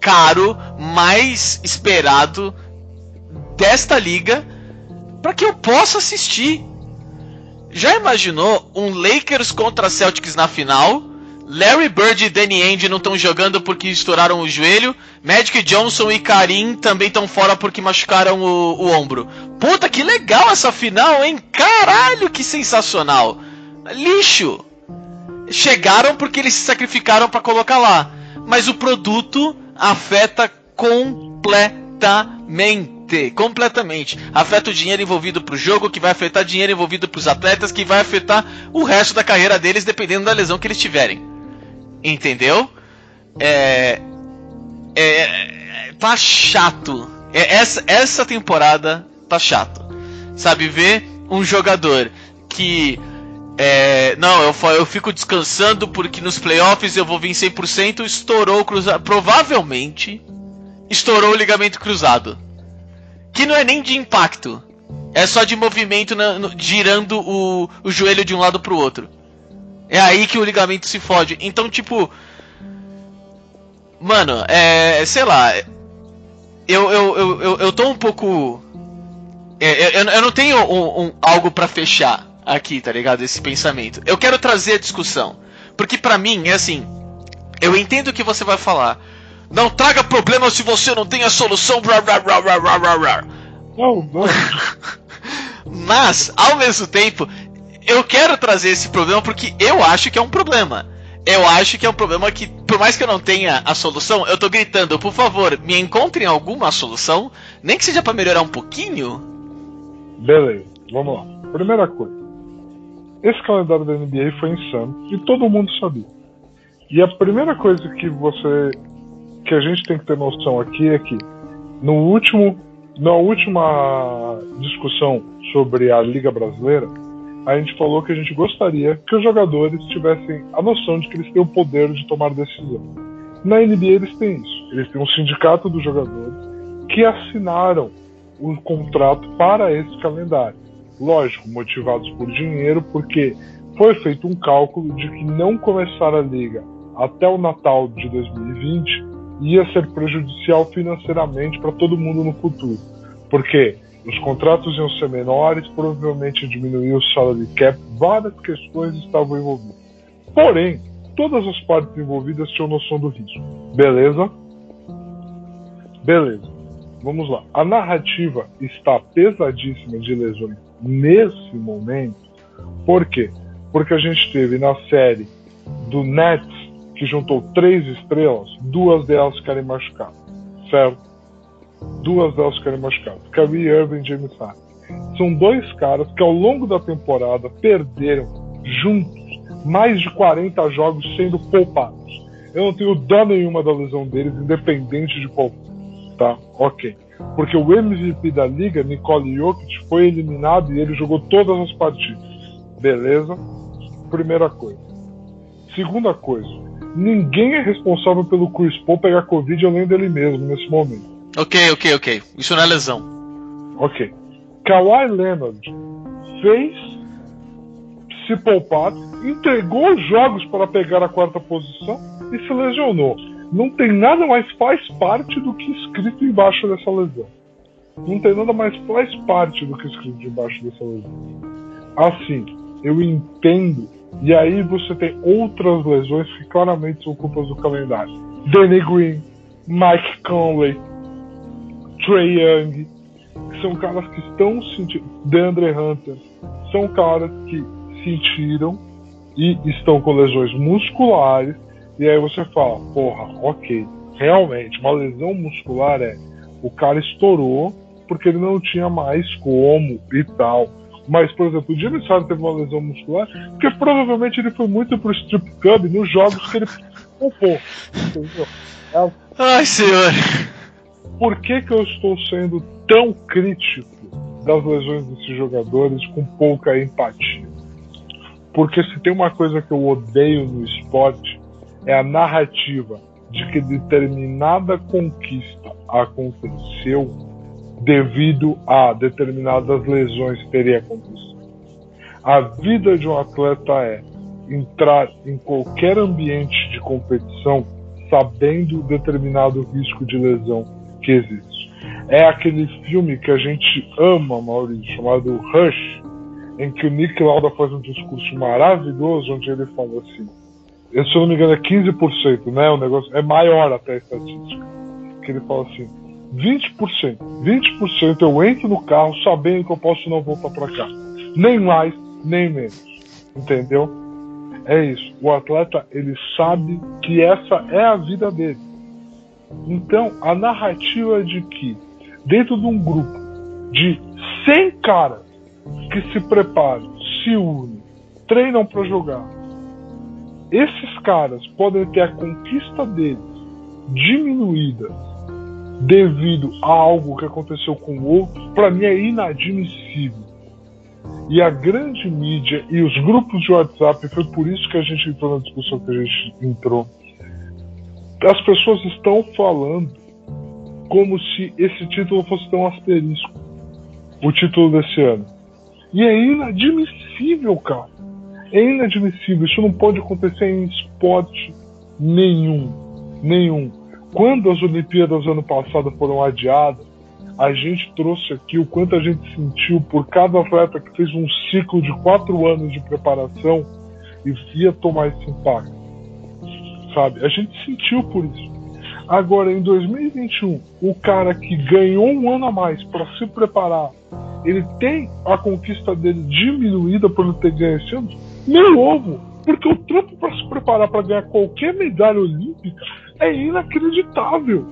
caro, mais esperado desta liga, para que eu possa assistir. Já imaginou um Lakers contra Celtics na final? Larry Bird e Danny Ainge não estão jogando porque estouraram o joelho. Magic Johnson e Karim também estão fora porque machucaram o, o, ombro. Puta, que legal essa final, hein? Caralho, que sensacional. Lixo. Chegaram porque eles se sacrificaram para colocar lá. Mas o produto afeta completamente completamente. Afeta o dinheiro envolvido pro jogo, que vai afetar dinheiro envolvido pros atletas, que vai afetar o resto da carreira deles, dependendo da lesão que eles tiverem. Entendeu? É. É. Tá chato. É, essa, essa temporada tá chato. Sabe, ver um jogador que. É, não, eu, eu fico descansando porque nos playoffs eu vou vir 100%. Estourou o cruzado. Provavelmente estourou o ligamento cruzado que não é nem de impacto. É só de movimento na, no, girando o, o joelho de um lado pro outro. É aí que o ligamento se fode. Então, tipo. Mano, é. Sei lá. Eu, eu, eu, eu, eu tô um pouco. É, eu, eu não tenho um, um, algo para fechar aqui, tá ligado? Esse pensamento. Eu quero trazer a discussão. Porque para mim é assim. Eu entendo o que você vai falar. Não traga problemas se você não tem a solução. Não, não. Mas, ao mesmo tempo, eu quero trazer esse problema porque eu acho que é um problema. Eu acho que é um problema que, por mais que eu não tenha a solução, eu tô gritando, por favor, me encontrem alguma solução, nem que seja para melhorar um pouquinho. Beleza, vamos lá. Primeira coisa. Esse calendário da NBA foi insano e todo mundo sabia. E a primeira coisa que você que a gente tem que ter noção aqui é que no último, na última discussão sobre a Liga Brasileira, a gente falou que a gente gostaria que os jogadores tivessem a noção de que eles têm o poder de tomar decisão. Na NBA eles têm isso. Eles têm um sindicato dos jogadores que assinaram um contrato para esse calendário. Lógico, motivados por dinheiro, porque foi feito um cálculo de que não começar a liga até o Natal de 2020 ia ser prejudicial financeiramente para todo mundo no futuro. Porque os contratos iam ser menores, provavelmente diminuir o salary cap, várias questões estavam envolvidas. Porém, todas as partes envolvidas tinham noção do risco. Beleza? Beleza. Vamos lá. A narrativa está pesadíssima de lesões nesse momento. Por quê? Porque a gente teve na série do Nets que juntou três estrelas, duas delas ficarem machucadas, certo? Duas delas ficarem machucadas. Kyrie Irving e James Harden. São dois caras que ao longo da temporada perderam juntos mais de 40 jogos sendo poupados. Eu não tenho dó nenhuma da lesão deles, independente de qual. Tá? Ok. Porque o MVP da liga, Nicole Jokic, foi eliminado e ele jogou todas as partidas. Beleza? Primeira coisa. Segunda coisa, ninguém é responsável pelo Chris Paul pegar Covid além dele mesmo nesse momento. Ok, ok, ok. Isso não é lesão. Ok. Kawhi Leonard fez se poupar, entregou os jogos para pegar a quarta posição e se lesionou. Não tem nada mais faz parte do que escrito embaixo dessa lesão. Não tem nada mais faz parte do que escrito embaixo dessa lesão. Assim, eu entendo e aí você tem outras lesões que claramente são culpas do calendário. Danny Green, Mike Conley, Trey Young, são caras que estão sentindo. DeAndre Hunter, são caras que sentiram e estão com lesões musculares. E aí você fala, porra, ok, realmente, uma lesão muscular é o cara estourou porque ele não tinha mais como e tal. Mas, por exemplo, o Jimmy Harden teve uma lesão muscular, porque provavelmente ele foi muito pro strip club nos jogos que ele poupou. Entendeu? É... Ai, senhor! Por que, que eu estou sendo tão crítico das lesões desses jogadores com pouca empatia? Porque se tem uma coisa que eu odeio no esporte é a narrativa de que determinada conquista aconteceu devido a determinadas lesões teria acontecido. A vida de um atleta é entrar em qualquer ambiente de competição sabendo determinado risco de lesão que existe. É aquele filme que a gente ama, Maurício, chamado Rush, em que o Nick Lauda faz um discurso maravilhoso onde ele fala assim, se eu não me engano é 15%, né? O negócio é maior até a estatística. Que ele fala assim, 20%, 20% eu entro no carro sabendo que eu posso não voltar para cá. Nem mais, nem menos. Entendeu? É isso. O atleta, ele sabe que essa é a vida dele. Então, a narrativa de que dentro de um grupo de 100 caras que se preparam, se unem, treinam para jogar, esses caras podem ter a conquista deles diminuída devido a algo que aconteceu com o outro, para mim é inadmissível. E a grande mídia e os grupos de WhatsApp, foi por isso que a gente entrou na discussão que a gente entrou. As pessoas estão falando como se esse título fosse ter um asterisco. O título desse ano. E é inadmissível, cara. É inadmissível. Isso não pode acontecer em esporte nenhum. Nenhum. Quando as Olimpíadas ano passado foram adiadas, a gente trouxe aqui o quanto a gente sentiu por cada atleta que fez um ciclo de quatro anos de preparação e ia tomar esse impacto. Sabe? A gente sentiu por isso. Agora, em 2021, o cara que ganhou um ano a mais para se preparar, ele tem a conquista dele diminuída por não ter ganho esse ano? Meu ovo! Porque o trampo para se preparar para ganhar qualquer medalha olímpica é inacreditável.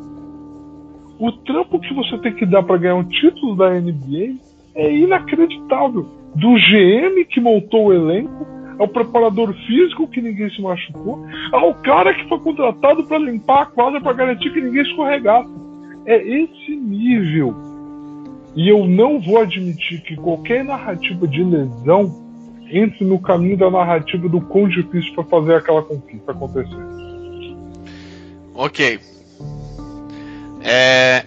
O trampo que você tem que dar para ganhar um título da NBA é inacreditável. Do GM que montou o elenco, ao preparador físico que ninguém se machucou, ao cara que foi contratado para limpar a quadra para garantir que ninguém escorregasse. É esse nível. E eu não vou admitir que qualquer narrativa de lesão entre no caminho da narrativa do quão difícil para fazer aquela conquista acontecer. Ok. É...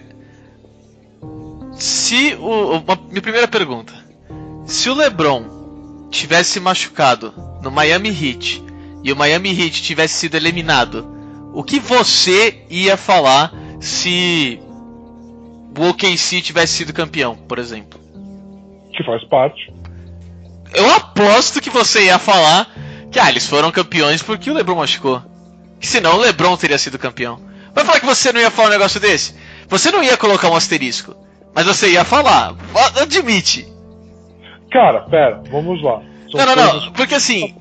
Se o. Uma, minha primeira pergunta. Se o LeBron tivesse machucado no Miami Heat e o Miami Heat tivesse sido eliminado, o que você ia falar se o OKC tivesse sido campeão, por exemplo? Que faz parte. Eu aposto que você ia falar que ah, eles foram campeões porque o LeBron machucou. Que senão o LeBron teria sido campeão. Vai falar que você não ia falar um negócio desse? Você não ia colocar um asterisco. Mas você ia falar. Admite. Cara, pera, vamos lá. São não, não, não. Porque assim.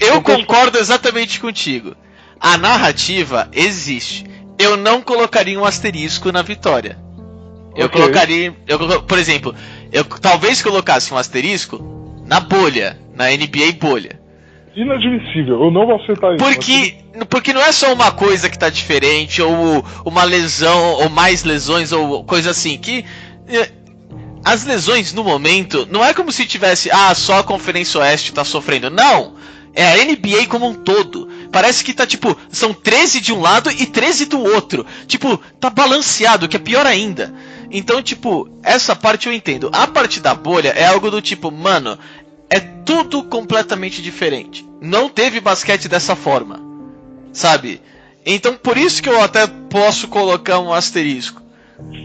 Eu concordo exatamente contigo. A narrativa existe. Eu não colocaria um asterisco na vitória. Eu okay. colocaria. Eu, por exemplo, eu talvez colocasse um asterisco na bolha, na NBA bolha inadmissível. Eu não vou aceitar isso. Porque, porque não é só uma coisa que tá diferente, ou uma lesão, ou mais lesões, ou coisa assim. Que é, as lesões no momento não é como se tivesse, ah, só a Conferência Oeste tá sofrendo. Não! É a NBA como um todo. Parece que tá tipo, são 13 de um lado e 13 do outro. Tipo, tá balanceado, que é pior ainda. Então, tipo, essa parte eu entendo. A parte da bolha é algo do tipo, mano, é tudo completamente diferente. Não teve basquete dessa forma, sabe? Então por isso que eu até posso colocar um asterisco,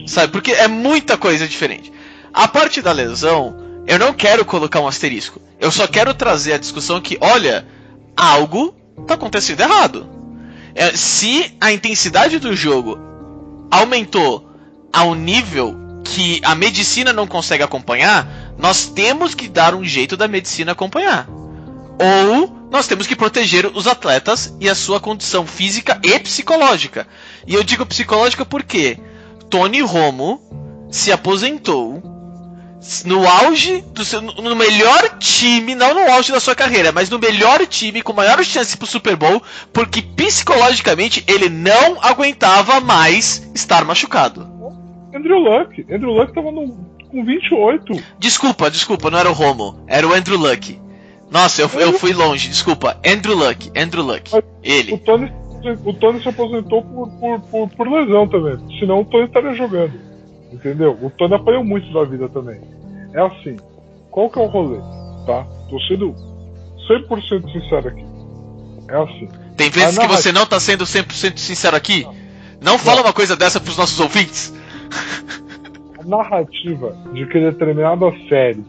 sabe? Porque é muita coisa diferente. A parte da lesão, eu não quero colocar um asterisco. Eu só quero trazer a discussão que, olha, algo tá acontecendo errado. É, se a intensidade do jogo aumentou ao nível que a medicina não consegue acompanhar, nós temos que dar um jeito da medicina acompanhar. Ou nós temos que proteger os atletas e a sua condição física e psicológica. E eu digo psicológica porque Tony Romo se aposentou no auge do seu, no melhor time, não no auge da sua carreira, mas no melhor time com maior chance pro Super Bowl, porque psicologicamente ele não aguentava mais estar machucado. Andrew Luck, Andrew Luck tava no com 28. Desculpa, desculpa, não era o Romo, era o Andrew Luck. Nossa, eu, eu fui longe, desculpa. Andrew Luck, Andrew Luck. Ele. O Tony, o Tony se aposentou por, por, por, por lesão também. Senão o Tony estaria jogando. Entendeu? O Tony apanhou muito da vida também. É assim. Qual que é o rolê? Tá? Tô sendo 100% sincero aqui. É assim. Tem vezes que você não tá sendo 100% sincero aqui? Não, não fala uma coisa dessa pros nossos ouvintes. Narrativa de que determinada série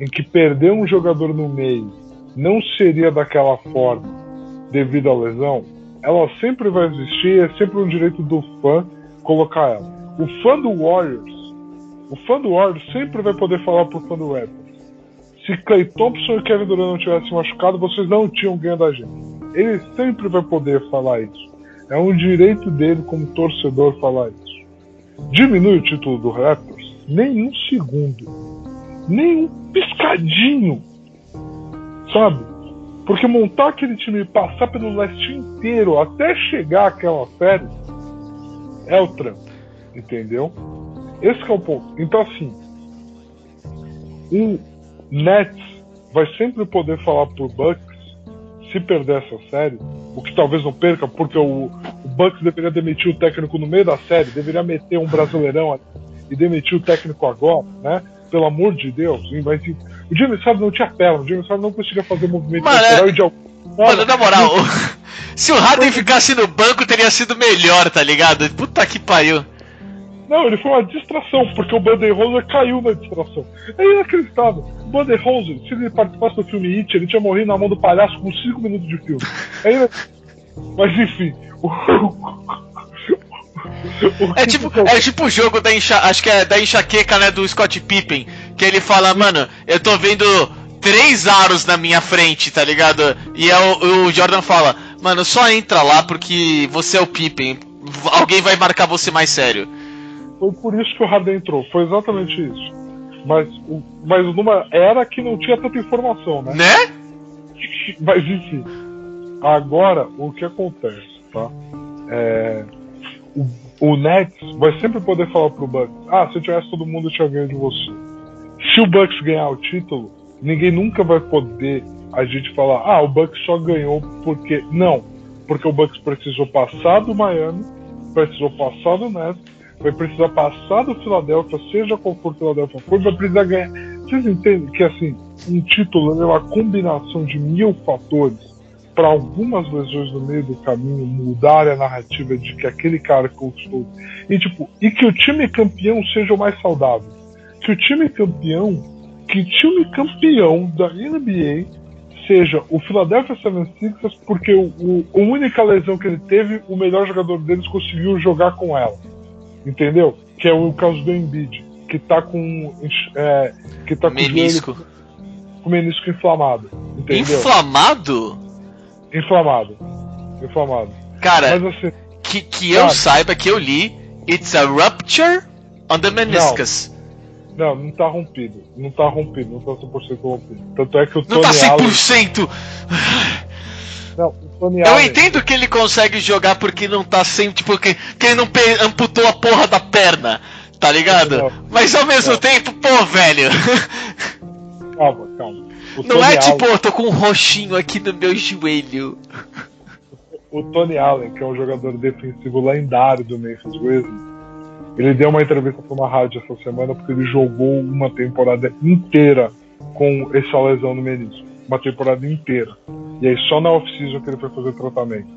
em que perder um jogador no meio não seria daquela forma devido à lesão, ela sempre vai existir, é sempre um direito do fã colocar ela. O fã do Warriors, o fã do Warriors sempre vai poder falar pro fã do Raptors. Se Clay Thompson e Kevin Durant não tivessem machucado, vocês não tinham ganho da gente. Ele sempre vai poder falar isso. É um direito dele como torcedor falar isso. Diminui o título do Raptors? Nem um segundo. Nem um piscadinho. Sabe? Porque montar aquele time e passar pelo leste inteiro até chegar àquela série é o trampo. Entendeu? Esse é o ponto. Então assim, o Nets vai sempre poder falar pro Bucks se perder essa série, o que talvez não perca, porque o, o Bucks deveria demitir o técnico no meio da série, deveria meter um brasileirão ali e demitir o técnico agora, né? Pelo amor de Deus, mas o Jimmy Sardo não tinha perna, o Jimmy Sardo não conseguia fazer movimento Mano, lateral é... de Mano, na moral, se o Harden ficasse no banco teria sido melhor, tá ligado? Puta que pariu. Não, ele foi uma distração, porque o Buddy Rose caiu na distração. É inacreditável. O Buddy Rose, se ele participasse do filme It, ele tinha morrido na mão do palhaço com 5 minutos de filme. É. Mas enfim. é tipo, é tipo o jogo da enxa, acho que é da enxaqueca, né, do Scott Pippen, que ele fala, mano, eu tô vendo três aros na minha frente, tá ligado? E é o, o Jordan fala, mano, só entra lá porque você é o Pippen, alguém vai marcar você mais sério. Foi por isso que o Harden entrou, foi exatamente isso. Mas o, mas número era que não tinha tanta informação, né? Né? Mas enfim. Agora, o que acontece, tá? É, o, o Nets vai sempre poder falar pro Bucks: ah, se eu tivesse todo mundo, eu tinha ganho de você. Se o Bucks ganhar o título, ninguém nunca vai poder a gente falar: ah, o Bucks só ganhou porque. Não, porque o Bucks precisou passar do Miami, precisou passar do Nets, vai precisar passar do Philadelphia, seja qual for o Philadelphia for, vai precisar ganhar. Vocês entendem que assim, um título é uma combinação de mil fatores para algumas lesões no meio do caminho mudar a narrativa de que aquele cara conquistou. E tipo, e que o time campeão seja o mais saudável. Que o time campeão, que time campeão da NBA seja o Philadelphia 76ers, porque o, o, a única lesão que ele teve, o melhor jogador deles conseguiu jogar com ela. Entendeu? Que é o caso do Embiid, que tá com. É, que tá com menisco. Joelho, com menisco inflamado. Entendeu? Inflamado? Inflamado. Inflamado. Cara, Mas, assim, que, que eu saiba, que eu li, it's a rupture on the meniscus. Não, não, não tá rompido. Não tá rompido, não tá 100% rompido. Tanto é que o Tony Não tá 100%! Allen... Não, Eu Allen. entendo que ele consegue jogar porque não tá sem. Tipo, que, que ele não amputou a porra da perna, tá ligado? Não, Mas ao mesmo não. tempo, pô, velho. Calma, calma. O não é tipo, Allen... tô com um roxinho aqui no meu joelho. O Tony Allen, que é um jogador defensivo lendário do Memphis Grizzlies, ele deu uma entrevista para uma rádio essa semana porque ele jogou uma temporada inteira com essa lesão no menisco. Uma temporada inteira. E aí só na off-season que ele foi fazer tratamento.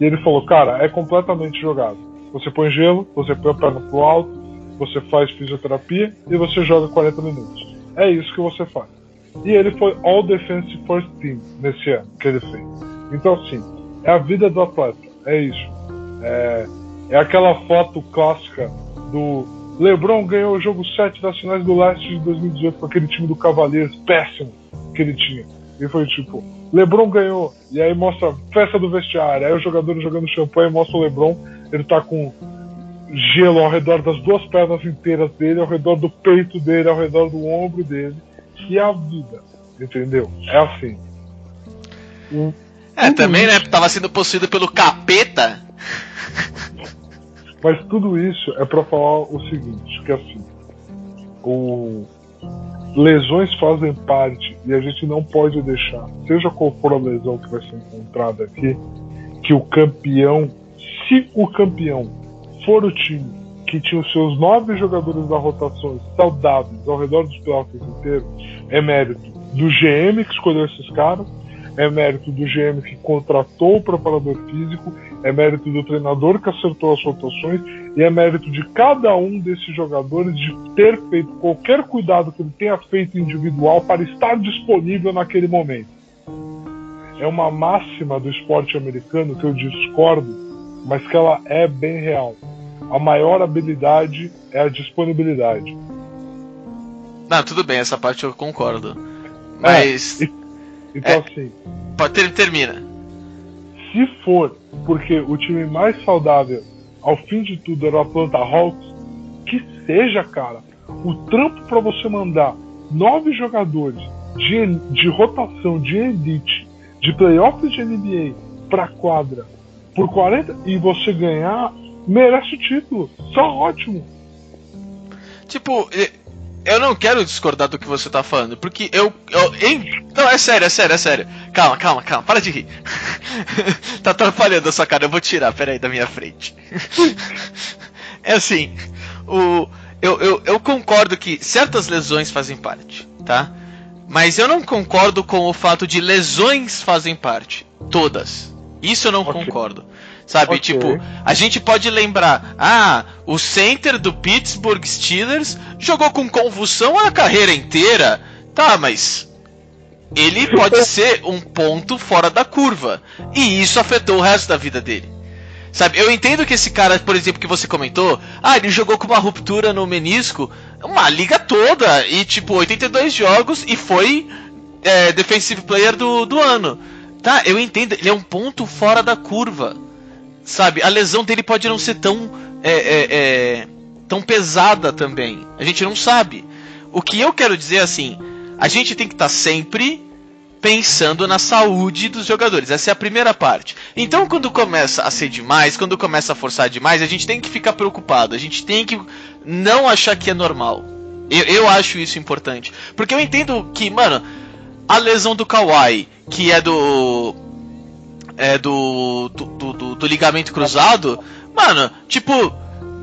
E ele falou, cara, é completamente jogado. Você põe gelo, você põe a perna pro alto, você faz fisioterapia e você joga 40 minutos. É isso que você faz. E ele foi All Defensive First Team nesse ano que ele fez. Então, assim, é a vida do atleta. É isso. É, é aquela foto clássica do LeBron ganhou o jogo 7 das finais do Leste de 2018 com aquele time do Cavaliers péssimo que ele tinha. E foi tipo, LeBron ganhou. E aí mostra festa do vestiário. Aí os jogadores jogando champanhe mostra o LeBron. Ele tá com gelo ao redor das duas pernas inteiras dele, ao redor do peito dele, ao redor do ombro dele que é a vida. Entendeu? É assim. é, também, né? Tava sendo possuído pelo capeta. Mas tudo isso é para falar o seguinte, que assim, o... lesões fazem parte e a gente não pode deixar, seja qual for a lesão que vai ser encontrada aqui, que o campeão, se o campeão for o time que tinha os seus nove jogadores da rotação saudáveis ao redor dos playoffs inteiros, é mérito do GM que escolheu esses caras, é mérito do GM que contratou o preparador físico, é mérito do treinador que acertou as rotações e é mérito de cada um desses jogadores de ter feito qualquer cuidado que ele tenha feito individual para estar disponível naquele momento. É uma máxima do esporte americano que eu discordo, mas que ela é bem real. A maior habilidade é a disponibilidade. Não, tudo bem, essa parte eu concordo. Mas. É, então, é, assim. Ter, termina. Se for porque o time mais saudável, ao fim de tudo, era o Atlanta Hawks, que seja, cara. O trampo para você mandar nove jogadores de, de rotação, de elite, de playoffs de NBA pra quadra por 40 e você ganhar, merece o título. Só ótimo. Tipo, eu não quero discordar do que você tá falando, porque eu. eu em, não, é sério, é sério, é sério. Calma, calma, calma, para de rir. tá atrapalhando a sua cara, eu vou tirar, peraí, da minha frente. é assim, o, eu, eu, eu concordo que certas lesões fazem parte, tá? Mas eu não concordo com o fato de lesões fazem parte. Todas. Isso eu não okay. concordo. Sabe, okay. tipo, a gente pode lembrar, ah, o center do Pittsburgh Steelers jogou com convulsão a carreira inteira. Tá, mas ele pode ser um ponto fora da curva. E isso afetou o resto da vida dele. Sabe, eu entendo que esse cara, por exemplo, que você comentou, ah, ele jogou com uma ruptura no menisco, uma liga toda, e tipo, 82 jogos e foi é, Defensive Player do, do ano. Tá, eu entendo, ele é um ponto fora da curva sabe, a lesão dele pode não ser tão é, é, é, tão pesada também. A gente não sabe. O que eu quero dizer é assim, a gente tem que estar tá sempre pensando na saúde dos jogadores. Essa é a primeira parte. Então, quando começa a ser demais, quando começa a forçar demais, a gente tem que ficar preocupado. A gente tem que não achar que é normal. Eu, eu acho isso importante. Porque eu entendo que, mano, a lesão do Kawhi, que é do é, do, do, do, do ligamento cruzado, mano, tipo,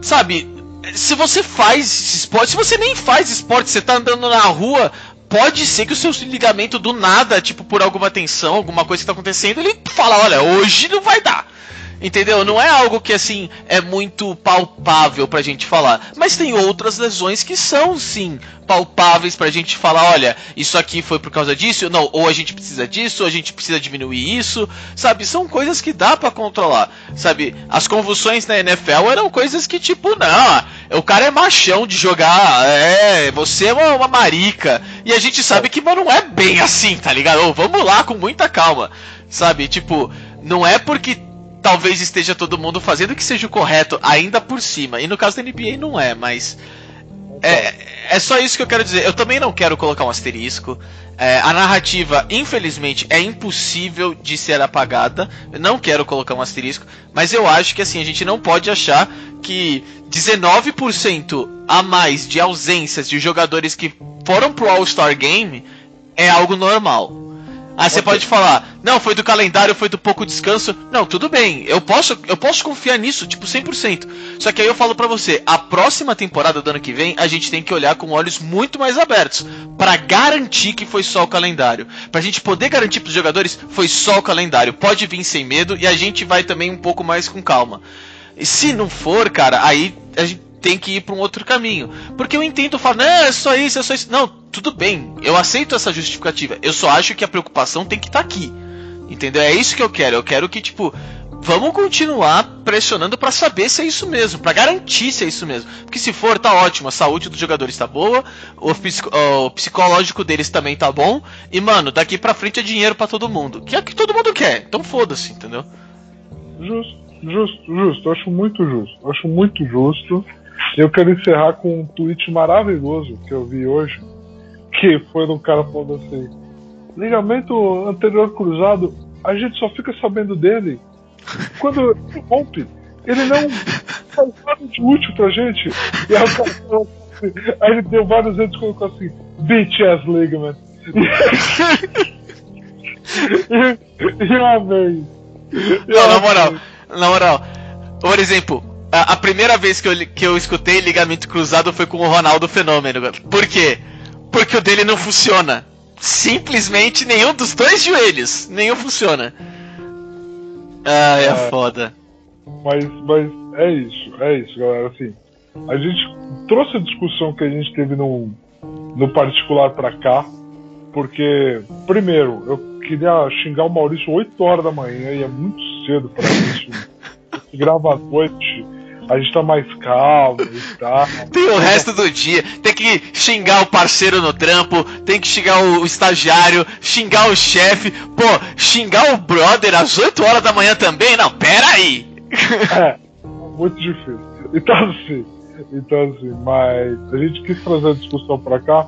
sabe, se você faz esporte, se você nem faz esporte, você tá andando na rua, pode ser que o seu ligamento do nada, tipo, por alguma tensão, alguma coisa que tá acontecendo, ele fala, olha, hoje não vai dar. Entendeu? Não é algo que assim é muito palpável pra gente falar. Mas tem outras lesões que são sim palpáveis pra gente falar, olha, isso aqui foi por causa disso, não, ou a gente precisa disso, ou a gente precisa diminuir isso, sabe? São coisas que dá para controlar, sabe? As convulsões na NFL eram coisas que tipo, não, o cara é machão de jogar, é, você é uma, uma marica, e a gente sabe que mas não é bem assim, tá ligado? Ou, vamos lá com muita calma, sabe? Tipo, não é porque talvez esteja todo mundo fazendo que seja o correto ainda por cima. E no caso da NBA não é, mas. É, é só isso que eu quero dizer. Eu também não quero colocar um asterisco. É, a narrativa, infelizmente, é impossível de ser apagada. Eu não quero colocar um asterisco. Mas eu acho que assim, a gente não pode achar que 19% a mais de ausências de jogadores que foram pro All-Star Game é algo normal. Aí você pode falar, não, foi do calendário, foi do pouco descanso. Não, tudo bem, eu posso, eu posso confiar nisso, tipo 100%. Só que aí eu falo para você, a próxima temporada do ano que vem, a gente tem que olhar com olhos muito mais abertos para garantir que foi só o calendário. Pra gente poder garantir pros jogadores, foi só o calendário. Pode vir sem medo e a gente vai também um pouco mais com calma. E se não for, cara, aí a gente tem que ir para um outro caminho. Porque eu entendo falar, não, é só isso, é só isso. Não, tudo bem, eu aceito essa justificativa. Eu só acho que a preocupação tem que estar tá aqui. Entendeu? É isso que eu quero. Eu quero que, tipo, vamos continuar pressionando para saber se é isso mesmo, para garantir se é isso mesmo. Porque se for, tá ótimo, a saúde dos jogadores tá boa, o, psico o psicológico deles também tá bom, e mano, daqui pra frente é dinheiro para todo mundo. Que é o que todo mundo quer, então foda-se, entendeu? Justo, justo, justo, acho muito justo, acho muito justo. Eu quero encerrar com um tweet maravilhoso que eu vi hoje, que foi um cara falando assim: ligamento anterior cruzado, a gente só fica sabendo dele quando rompe. Ele não faz nada de útil pra gente. E aí o cara assim, aí ele deu vários vezes e colocou assim: bitch ass ligament. e, e eu amei. Não, na moral, na moral. Por exemplo, a, a primeira vez que eu, que eu escutei ligamento cruzado foi com o Ronaldo Fenômeno. Por quê? Porque o dele não funciona. Simplesmente nenhum dos dois joelhos. Nenhum funciona. Ah, é, é foda. Mas, mas é isso, é isso, galera. Assim, a gente trouxe a discussão que a gente teve no, no particular pra cá, porque, primeiro, eu queria xingar o Maurício 8 horas da manhã e é muito cedo pra isso. grava à noite a gente tá mais calmo e tal. Tem o resto do dia. Tem que xingar o parceiro no trampo, tem que xingar o estagiário, xingar o chefe. Pô, xingar o brother às 8 horas da manhã também? Não, pera aí. É, muito difícil. Então assim, então assim, mas a gente quis trazer a discussão pra cá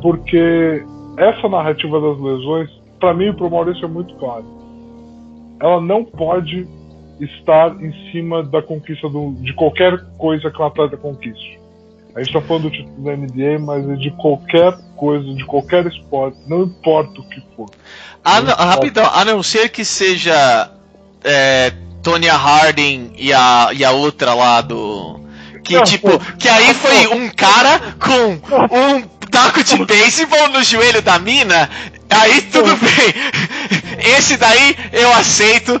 porque essa narrativa das lesões, para mim e pro Maurício é muito claro. Ela não pode estar em cima da conquista do, de qualquer coisa que o atleta conquiste. A gente está falando do título da NBA, mas é de qualquer coisa, de qualquer esporte, não importa o que for. A, não, rapidão, a não ser que seja é, Tonya Harding e a, e a outra lá do. Que não, tipo, pô, que aí foi um cara com um taco de beisebol no joelho da mina, aí tudo bem. Esse daí eu aceito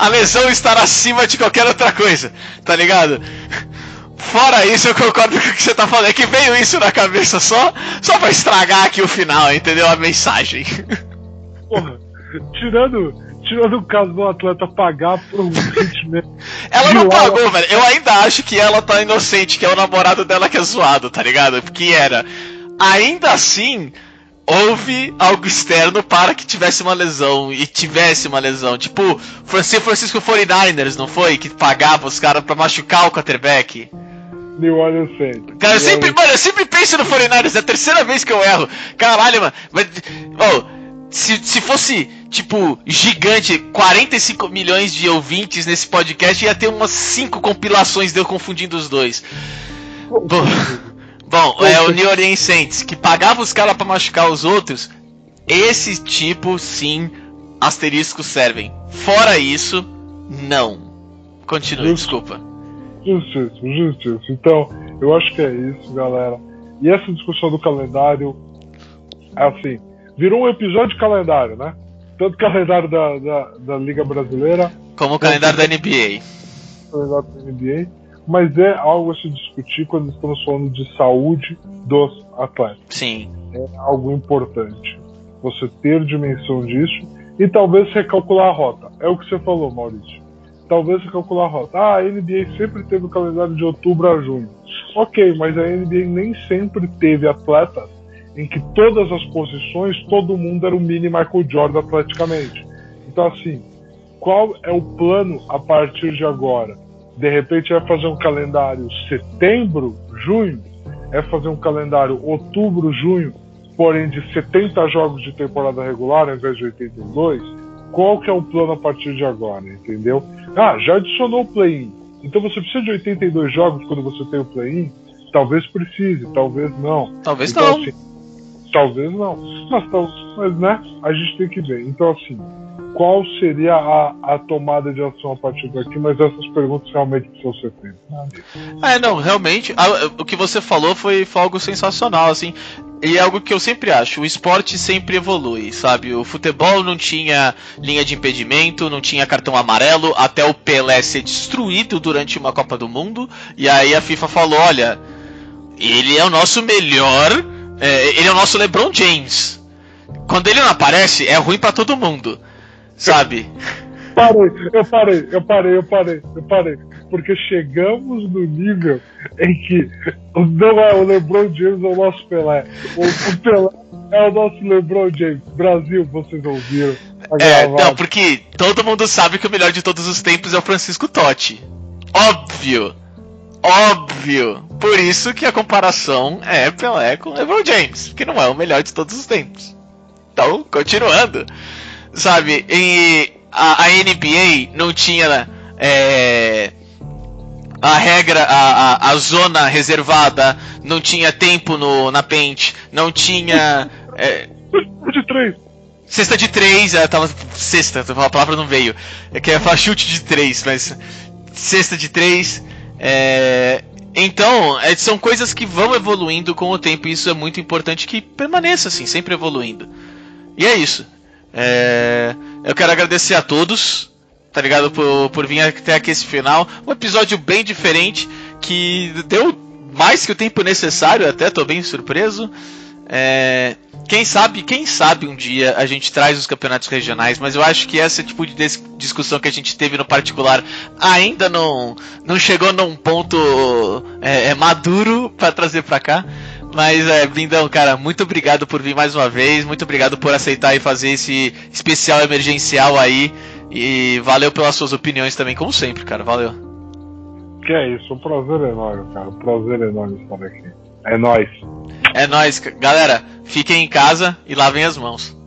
a, lesão estar acima de qualquer outra coisa, tá ligado? Fora isso, eu concordo com o que você tá falando. É que veio isso na cabeça só, só pra estragar aqui o final, entendeu? A mensagem. Porra, tirando, tirando o caso do atleta pagar por um sentimento. ela não pagou, velho. Eu ainda acho que ela tá inocente, que é o namorado dela que é zoado, tá ligado? Porque era. Ainda assim, houve algo externo para que tivesse uma lesão e tivesse uma lesão. Tipo, Francisco, Francisco 49ers, não foi? Que pagava os caras pra machucar o quarterback. New Orleans Saints. Cara, eu sempre, mano, eu sempre penso no 49ers, é a terceira vez que eu erro. Caralho, mano. Mas, oh, se, se fosse, tipo, gigante, 45 milhões de ouvintes nesse podcast, ia ter umas 5 compilações de eu confundindo os dois. Bom, bom é o New Orleans Saints, que pagava os caras pra machucar os outros. Esse tipo, sim, asteriscos servem. Fora isso, não. Continue, Just, desculpa. Justíssimo, justíssimo. Então, eu acho que é isso, galera. E essa discussão do calendário, é assim, virou um episódio de calendário, né? Tanto calendário da, da, da Liga Brasileira. Como o calendário da NBA. Calendário da NBA. Mas é algo a se discutir quando estamos falando de saúde dos atletas. Sim. É algo importante. Você ter dimensão disso e talvez recalcular a rota. É o que você falou, Maurício. Talvez recalcular a rota. Ah, a NBA sempre teve o calendário de outubro a junho. Ok, mas a NBA nem sempre teve atletas em que todas as posições, todo mundo era o mini Michael Jordan praticamente. Então, assim, qual é o plano a partir de agora? De repente é fazer um calendário setembro, junho, é fazer um calendário outubro, junho, porém de 70 jogos de temporada regular ao invés de 82? Qual que é o plano a partir de agora, entendeu? Ah, já adicionou o play-in. Então você precisa de 82 jogos quando você tem o play-in? Talvez precise, talvez não. Talvez então, não. Assim, Talvez não. Mas, mas, né? A gente tem que ver. Então, assim, qual seria a, a tomada de ação a partir daqui? Mas essas perguntas realmente precisam ser feitas. É, não, realmente, a, o que você falou foi, foi algo sensacional, assim. E é algo que eu sempre acho, o esporte sempre evolui, sabe? O futebol não tinha linha de impedimento, não tinha cartão amarelo, até o Pelé ser destruído durante uma Copa do Mundo. E aí a FIFA falou: olha, ele é o nosso melhor é, ele é o nosso LeBron James. Quando ele não aparece, é ruim para todo mundo. Sabe? Parei, eu parei, eu parei, eu parei, eu parei. Porque chegamos no nível em que não é o LeBron James, é o nosso Pelé. O, o Pelé é o nosso LeBron James. Brasil, vocês ouviram. É, não, porque todo mundo sabe que o melhor de todos os tempos é o Francisco Totti. Óbvio. Óbvio. Por isso que a comparação é Pelé com LeBron James, que não é o melhor de todos os tempos. Então, continuando. Sabe, e a, a NBA não tinha é, a regra, a, a, a, zona reservada, não tinha tempo no, na pente, não tinha. É, de três. Cesta de três, ela tava. Sexta, a palavra não veio. Eu queria falar chute de três, mas. Cesta de três. É, então, é, são coisas que vão evoluindo com o tempo e isso é muito importante que permaneça assim, sempre evoluindo. E é isso. É, eu quero agradecer a todos, tá ligado? Por, por vir até aqui esse final. Um episódio bem diferente que deu mais que o tempo necessário, até tô bem surpreso. É, quem sabe, quem sabe um dia a gente traz os campeonatos regionais, mas eu acho que esse tipo de discussão que a gente teve no particular ainda não, não chegou num ponto é, é maduro para trazer para cá. Mas é, Bindão, cara, muito obrigado por vir mais uma vez, muito obrigado por aceitar e fazer esse especial emergencial aí. E valeu pelas suas opiniões também, como sempre, cara. Valeu. Que é isso, um prazer enorme, cara. Um prazer enorme estar aqui. É nóis. É nóis. Galera, fiquem em casa e lavem as mãos.